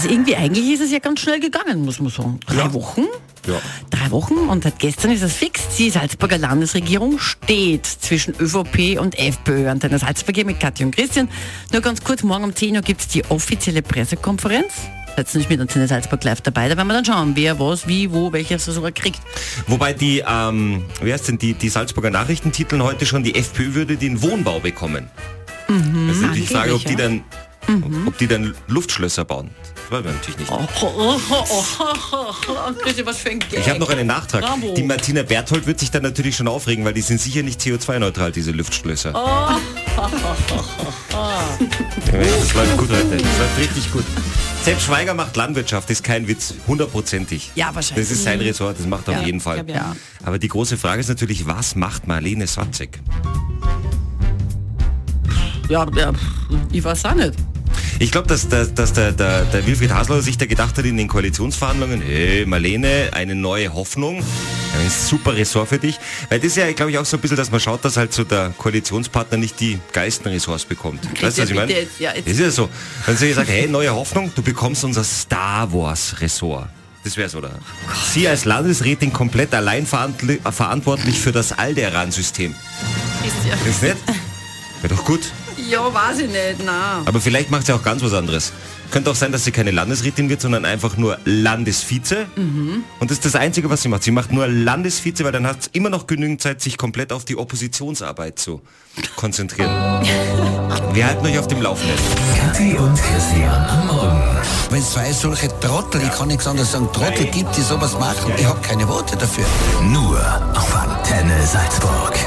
Also irgendwie, eigentlich ist es ja ganz schnell gegangen, muss man sagen. Drei Ja. Wochen. Ja. Drei Wochen und seit gestern ist es fix. Die Salzburger Landesregierung steht zwischen ÖVP und FPÖ. Antenne Salzburg mit Katja und Christian. Nur ganz kurz, morgen um 10 Uhr gibt es die offizielle Pressekonferenz. Seid nicht mit Antenne Salzburg live dabei. Da werden wir dann schauen, wer was, wie, wo, welches sogar kriegt. Wobei die, ähm, wie heißt denn, die, die Salzburger Nachrichten titeln heute schon, die FPÖ würde den Wohnbau bekommen. Das ist natürlich die Frage, ob die Angeblich, dann, ob die dann Luftschlösser bauen. Das weiß man natürlich nicht. Oh, oh, oh. Christian, was für ein Gag. Ich habe noch einen Nachtrag. Bravo. Die Martina Berthold wird sich dann natürlich schon aufregen, weil die sind sicher nicht CO2-neutral, diese Luftschlösser. Oh. das läuft gut heute. Das läuft richtig gut. Sepp Schweiger macht Landwirtschaft, ist kein Witz, hundertprozentig. Ja, wahrscheinlich. Das ist sein Ressort, das macht er auf Ja, jeden Fall. ich glaub, ja. Aber die große Frage ist natürlich, was macht Marlene Swatzek? Ja, ja, ich weiß auch nicht. Ich glaube, dass, dass, dass der, der, der Wilfried Haslauer sich da gedacht hat in den Koalitionsverhandlungen, hey Marlene, eine neue Hoffnung, ein super Ressort für dich. Weil das ist ja, glaube ich, auch so ein bisschen, dass man schaut, dass halt so der Koalitionspartner nicht die geilsten Ressorts bekommt. Weißt du, was ich meine? ja, Das ist ja so. Dann soll ich sagen, hey, neue Hoffnung, du bekommst unser Star Wars Ressort. Das wär's, oder? Sie als Landesrätin komplett allein äh, verantwortlich für das Alderan-System. Ist ja, Ist nicht? Wäre doch gut. Ja, weiß ich nicht, na. Aber vielleicht macht sie auch ganz was anderes. Könnte auch sein, dass sie keine Landesrätin wird, sondern einfach nur Landesvize. Und das ist das Einzige, was sie macht. Sie macht nur Landesvize, weil dann hat sie immer noch genügend Zeit, sich komplett auf die Oppositionsarbeit zu konzentrieren. Wir halten euch auf dem Laufenden. Kathi und Christian am Morgen. Wenn es zwei solche Trottel, ich kann nichts anderes sagen, Trottel gibt, die sowas machen, ich habe keine Worte dafür. Nur auf Antenne Salzburg.